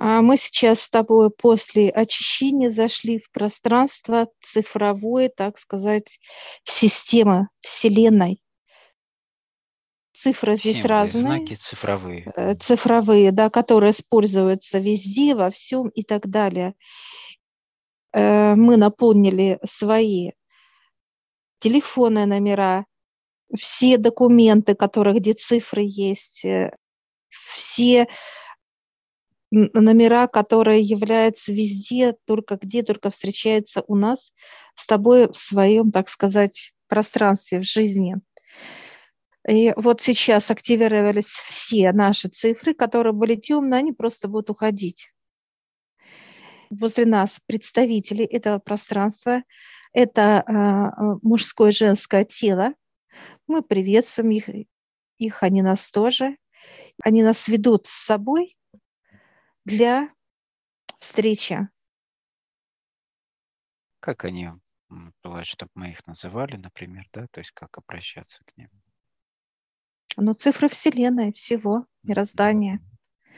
А мы сейчас с тобой после очищения зашли в пространство цифровой, так сказать, системы Вселенной. Цифры здесь разные. знаки цифровые. Э, цифровые, да, которые используются везде, во всем и так далее. Э, мы наполнили свои телефонные номера, все документы, которые, где цифры есть, э, все номера, которые являются везде, только где, только встречаются у нас с тобой в своем, так сказать, пространстве, в жизни. И вот сейчас активировались все наши цифры, которые были темные, они просто будут уходить. Возле нас представители этого пространства, это э, мужское и женское тело. Мы приветствуем их, их, они нас тоже. Они нас ведут с собой для встречи. Как они бывает, чтобы мы их называли, например, да, то есть как обращаться к ним? Ну, цифры Вселенной, всего, мироздания.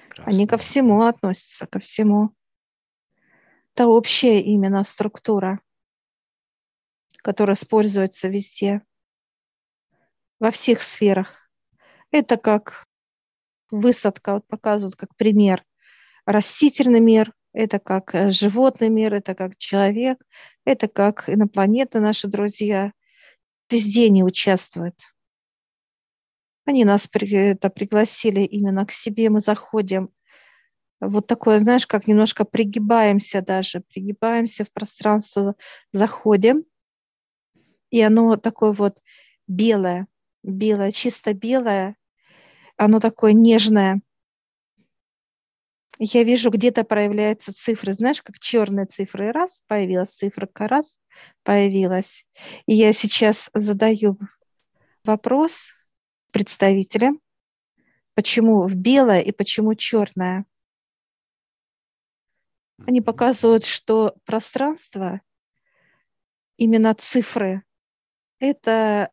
Прекрасно. Они ко всему относятся, ко всему. Это общая именно структура, которая используется везде, во всех сферах. Это как высадка, вот показывают как пример растительный мир, это как э, животный мир, это как человек, это как инопланетные наши друзья. Везде они участвуют. Они нас при, это, пригласили именно к себе, мы заходим. Вот такое, знаешь, как немножко пригибаемся даже, пригибаемся в пространство, заходим, и оно такое вот белое, белое, чисто белое, оно такое нежное, я вижу, где-то проявляются цифры, знаешь, как черные цифры. Раз, появилась цифра, раз, появилась. И я сейчас задаю вопрос представителям, почему в белое и почему черное. Они показывают, что пространство, именно цифры, это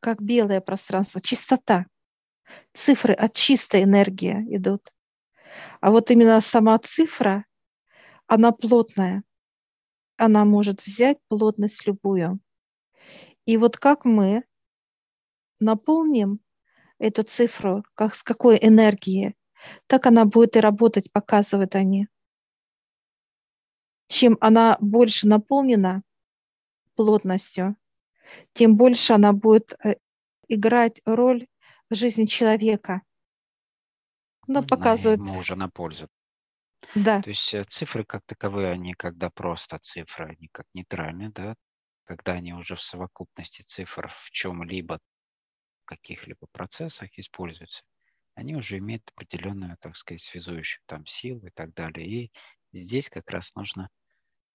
как белое пространство, чистота. Цифры от чистой энергии идут. А вот именно сама цифра, она плотная. Она может взять плотность любую. И вот как мы наполним эту цифру, как, с какой энергией, так она будет и работать, показывают они. Чем она больше наполнена плотностью, тем больше она будет э, играть роль в жизни человека но показывает... Ему уже на пользу. Да. То есть э, цифры как таковые, они когда просто цифры, они как нейтральные, да, когда они уже в совокупности цифр в чем-либо, каких-либо процессах используются, они уже имеют определенную, так сказать, связующую там силу и так далее. И здесь как раз нужно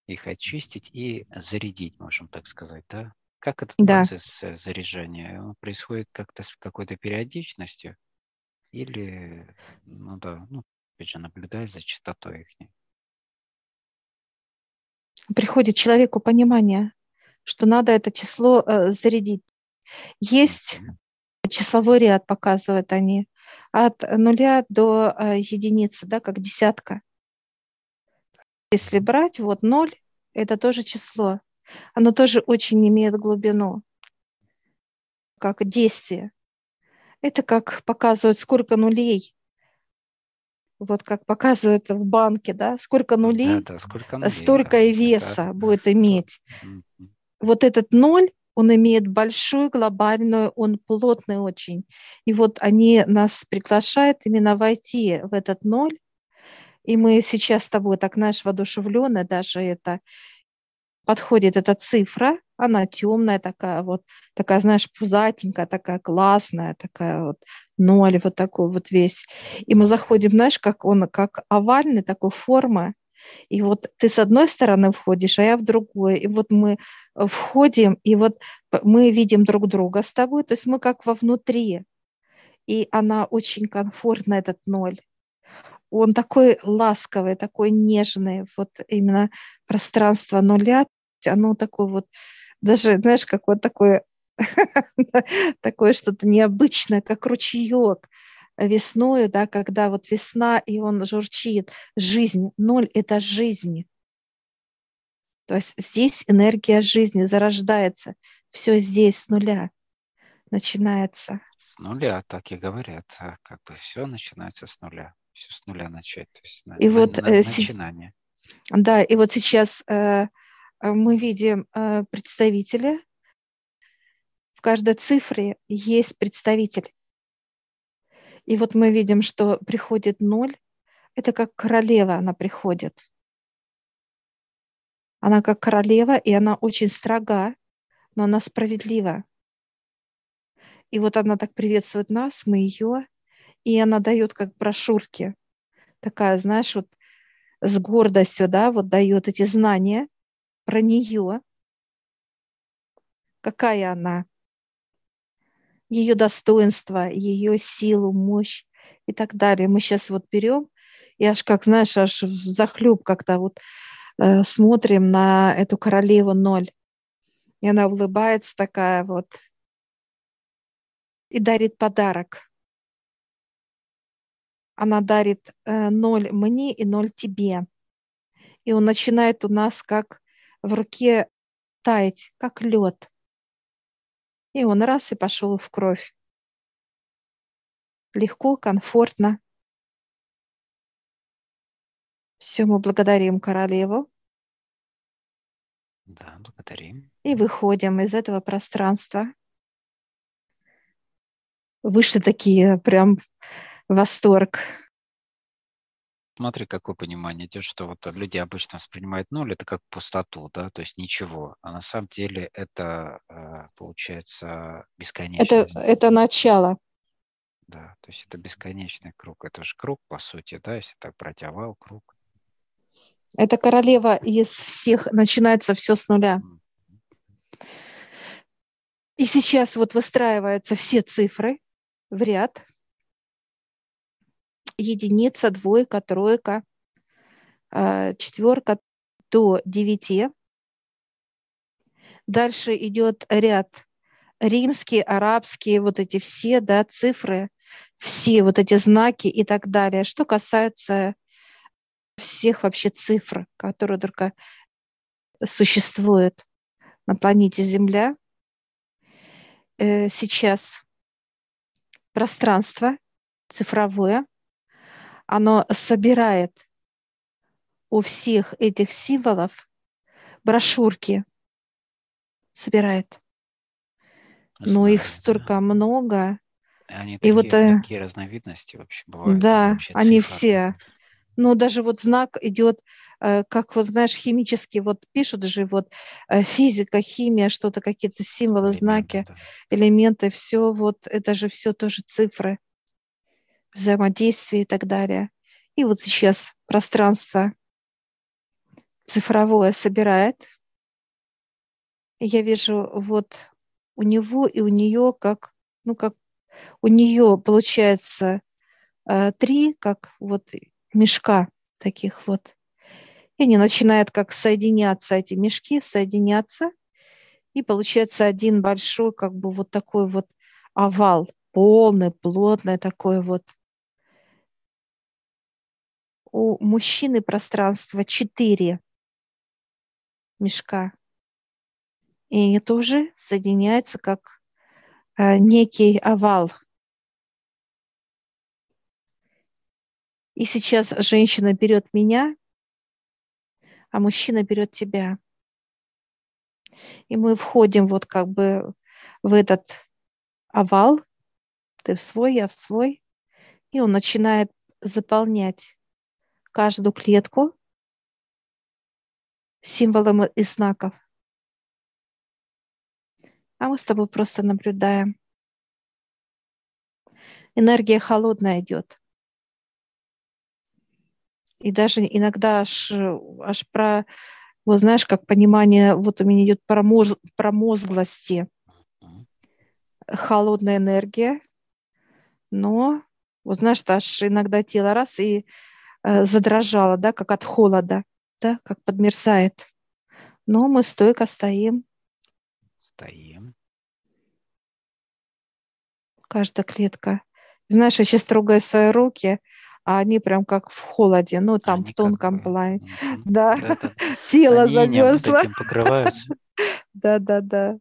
их очистить и зарядить, можем так сказать, да? Как этот да. процесс э, заряжания? Он происходит как-то с какой-то периодичностью? Или, ну да, ну, опять же, наблюдая за частотой их. Приходит человеку понимание, что надо это число э, зарядить. Есть mm-hmm. числовой ряд, показывают они, от нуля до э, единицы, да, как десятка. Если брать, вот ноль, это тоже число. Оно тоже очень имеет глубину, как действие. Это как показывают, сколько нулей. Вот как показывают в банке, да, сколько нулей, да, да, сколько нулей столько да, и веса это... будет иметь. Mm-hmm. Вот этот ноль, он имеет большую глобальную, он плотный очень. И вот они нас приглашают именно войти в этот ноль. И мы сейчас с тобой так, знаешь, воодушевлены даже это подходит эта цифра, она темная такая вот, такая, знаешь, пузатенькая, такая классная, такая вот ноль, вот такой вот весь. И мы заходим, знаешь, как он, как овальный такой формы, и вот ты с одной стороны входишь, а я в другую. И вот мы входим, и вот мы видим друг друга с тобой, то есть мы как вовнутри. И она очень комфортна, этот ноль. Он такой ласковый, такой нежный, вот именно пространство нуля, оно такое вот, даже, знаешь, как вот такое, такое что-то необычное, как ручеек, весною, да, когда вот весна, и он журчит. Жизнь. Ноль – это жизнь. То есть здесь энергия жизни зарождается. Все здесь с нуля начинается. С нуля, так и говорят. А как бы все начинается с нуля. Все с нуля начать. То есть и на, вот, на, э, начинание. Да, и вот сейчас э, мы видим э, представителя. В каждой цифре есть представитель. И вот мы видим, что приходит ноль. Это как королева она приходит. Она как королева, и она очень строга, но она справедлива. И вот она так приветствует нас, мы ее, и она дает как брошюрки. Такая, знаешь, вот с гордостью, да, вот дает эти знания про нее. Какая она, ее достоинство, ее силу, мощь и так далее. Мы сейчас вот берем и аж как, знаешь, аж захлеб как-то вот э, смотрим на эту королеву ноль. И она улыбается такая вот и дарит подарок. Она дарит э, ноль мне и ноль тебе. И он начинает у нас как в руке таять, как лед. И он раз и пошел в кровь. Легко, комфортно. Все, мы благодарим королеву. Да, благодарим. И выходим из этого пространства. Вышли такие прям восторг. Смотри, какое понимание идет, что вот люди обычно воспринимают ноль, это как пустоту, да, то есть ничего. А на самом деле это, э, получается, бесконечность. Это, это начало. Да, то есть это бесконечный круг. Это же круг, по сути, да, если так брать овал, круг. Это королева из всех, начинается все с нуля. И сейчас вот выстраиваются все цифры в ряд. Единица, двойка, тройка, а, четверка до девяти. Дальше идет ряд римские, арабские, вот эти все да, цифры, все вот эти знаки и так далее. Что касается всех вообще цифр, которые только существуют на планете Земля. Э, сейчас пространство цифровое, оно собирает у всех этих символов брошюрки, собирает. Знаю, Но их столько да. много. Они и такие, вот, э, такие разновидности вообще бывают. Да, они все но даже вот знак идет, э, как вот знаешь, химически вот пишут же вот э, физика, химия, что-то, какие-то символы, элементы, знаки, да. элементы, все вот, это же все тоже цифры, взаимодействие и так далее. И вот сейчас пространство цифровое собирает. И я вижу вот у него и у нее как, ну как у нее получается э, три, как вот мешка таких вот. И они начинают как соединяться, эти мешки соединяться, и получается один большой, как бы вот такой вот овал, полный, плотный такой вот. У мужчины пространство четыре мешка. И они тоже соединяются как э, некий овал – И сейчас женщина берет меня, а мужчина берет тебя. И мы входим вот как бы в этот овал, ты в свой, я в свой, и он начинает заполнять каждую клетку символом и знаков. А мы с тобой просто наблюдаем. Энергия холодная идет. И даже иногда аж, аж про, вот знаешь, как понимание, вот у меня идет промоз, промозглости, холодная энергия, но, вот знаешь, аж иногда тело раз и э, задрожало, да, как от холода, да, как подмерзает. Но мы стойко стоим. Стоим. Каждая клетка Знаешь, я сейчас трогаю свои руки, а они прям как в холоде, ну, там Они в тонком как плане. мгм, Да, тело Они инеем вот замерзло. этим покрываются. Да-да-да.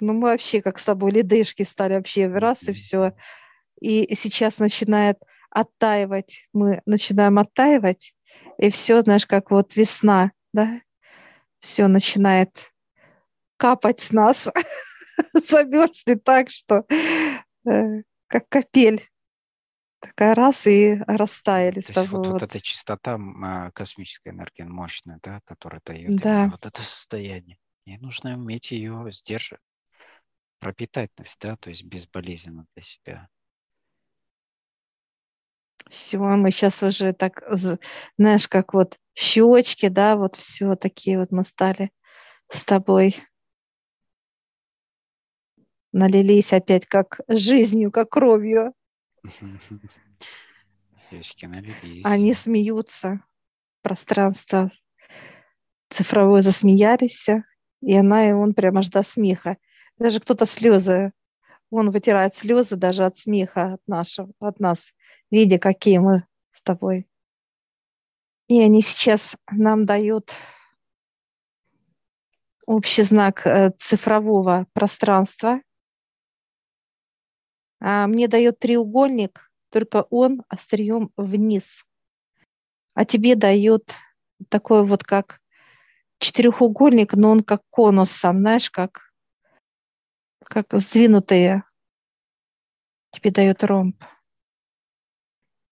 Ну, мы вообще как с тобой ледышки стали вообще раз и все. И сейчас начинает оттаивать. Мы начинаем оттаивать, и все, знаешь, как вот весна, да? Все начинает капать с нас. Замерзли так, что э, как капель. Такая раз и растаяли То есть вот, вот эта чистота а, космической энергии мощная, да, которая дает Да, вот это состояние. И нужно уметь ее сдерживать, пропитать, да, то есть безболезненно для себя. Все, мы сейчас уже так, знаешь, как вот щечки, да, вот все такие вот мы стали с тобой, налились опять как жизнью, как кровью. Свечки налились. Они смеются, пространство цифровое засмеялись, и она, и он прямо аж до смеха. Даже кто-то слезы, он вытирает слезы даже от смеха от нашего, от нас, видя, какие мы с тобой. И они сейчас нам дают общий знак э, цифрового пространства. А мне дает треугольник, только он острием вниз. А тебе дает такой вот как четырехугольник, но он как конусом, знаешь, как, как сдвинутые. Тебе дает ромб.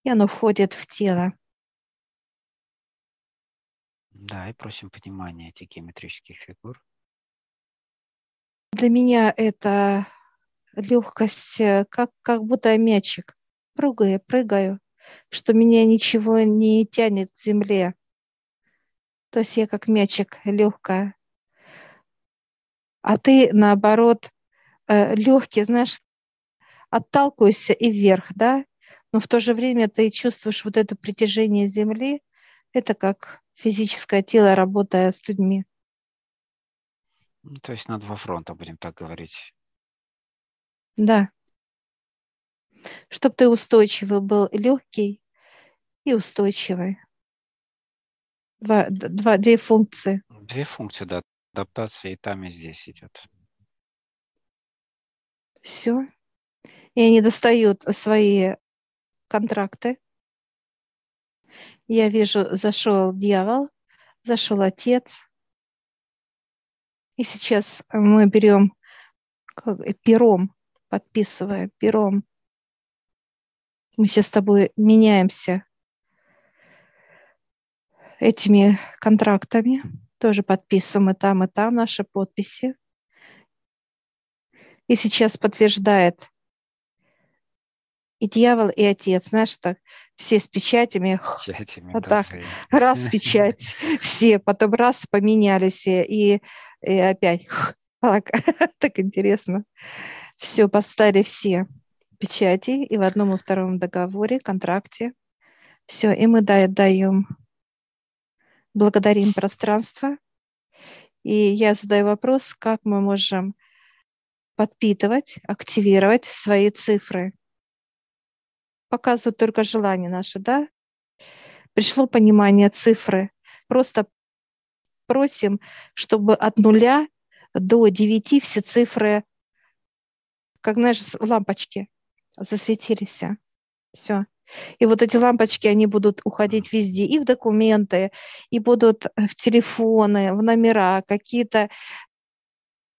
И оно входит в тело. Да, и просим понимания этих геометрических фигур. Для меня это легкость, э, как, как будто мячик. Прыгаю, прыгаю, что меня ничего не тянет к земле. То есть я как мячик легкая. А ты, наоборот, легкий, знаешь, отталкиваешься и вверх, да? Но в то же время ты чувствуешь вот это притяжение земли. Это как физическое тело, работая с людьми. Ну, то есть на два фронта, будем так говорить. Да. Чтобы ты устойчивый был, легкий и устойчивый. Два, два, две функции. Две функции, да. Адаптация и там, и здесь идет. Все. И они достают свои контракты. Я вижу, зашел дьявол, зашел отец. И сейчас мы берем как, пером, подписывая пером. Мы сейчас с тобой меняемся этими контрактами. Тоже подписываем и там, и там наши подписи. И сейчас подтверждает и дьявол, и отец. Знаешь, так все с печатями. Печатями, вот да, так. своими. Раз печать, все, потом раз поменялись, и, и опять так, так интересно. Все, поставили все печати, и в одном и втором договоре, контракте. Все, и мы даем, благодарим пространство. И я задаю вопрос, как мы можем подпитывать, активировать свои цифры. Показывают только желание наше, да? Пришло понимание цифры. Просто просим, чтобы от нуля до девяти все цифры, как, знаешь, лампочки засветились. Все. И вот эти лампочки, они будут уходить везде, и в документы, и будут в телефоны, в номера, какие-то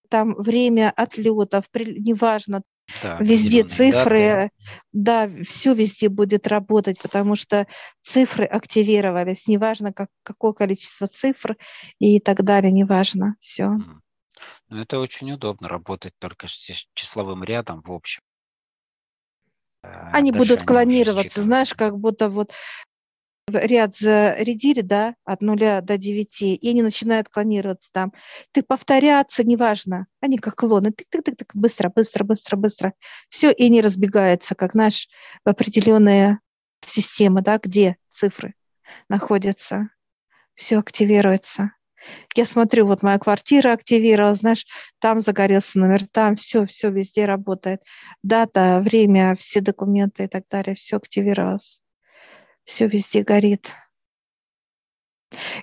там время отлетов, неважно, Да, везде цифры, даты. да, все везде будет работать, потому что цифры активировались, неважно как, какое количество цифр и так далее, неважно, все. Ну, это очень удобно работать только с чис- числовым рядом в общем. А Они дальше будут уже клонироваться, знаешь, как будто вот ряд зарядили, да, от нуля до девяти, и они начинают клонироваться там. Ты повторяться, неважно, они как клоны, тык-тык-тык, быстро, быстро, быстро, быстро. Все, и они разбегаются, как, знаешь, в определенные системы, да, где цифры находятся. Все активируется. Я смотрю, вот моя квартира активировалась, знаешь, там загорелся номер, там все, все везде работает. Дата, время, все документы и так далее, все активировалось. Все везде горит.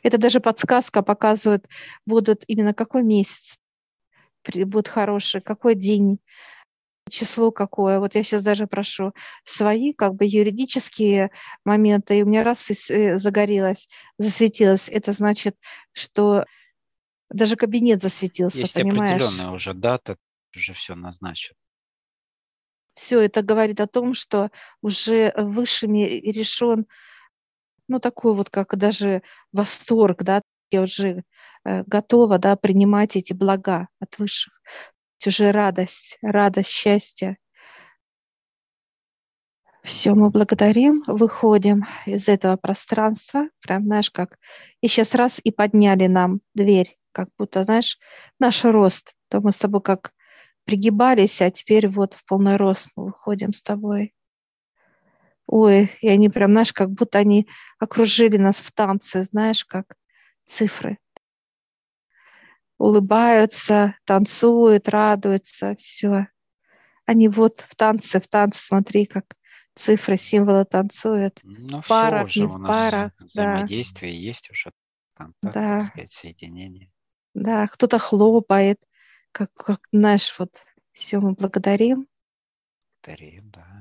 Это даже подсказка показывает, будут именно какой месяц будет хороший, какой день, число какое. Вот я сейчас даже прошу свои как бы юридические моменты, и у меня раз э, загорелось, засветилось. Это значит, что даже кабинет засветился, Есть понимаешь? определенная уже дата, уже все назначено. Все это говорит о том, что уже высшими решен, ну, такой вот как даже восторг, да, я уже э, готова, да, принимать эти блага от высших уже радость, радость, счастье. Все, мы благодарим, выходим из этого пространства, прям, знаешь, как, и сейчас раз и подняли нам дверь, как будто, знаешь, наш рост, то мы с тобой как пригибались, а теперь вот в полный рост мы выходим с тобой. Ой, и они прям, знаешь, как будто они окружили нас в танце, знаешь, как цифры улыбаются, танцуют, радуются, все. Они вот в танце, в танце, смотри, как цифры, символы танцуют. Ну, в парах, все уже не в парах. Взаимодействие да. есть уже, контакт, да. так сказать, соединение. Да, кто-то хлопает, как, как, знаешь, вот все мы благодарим. Благодарим, да.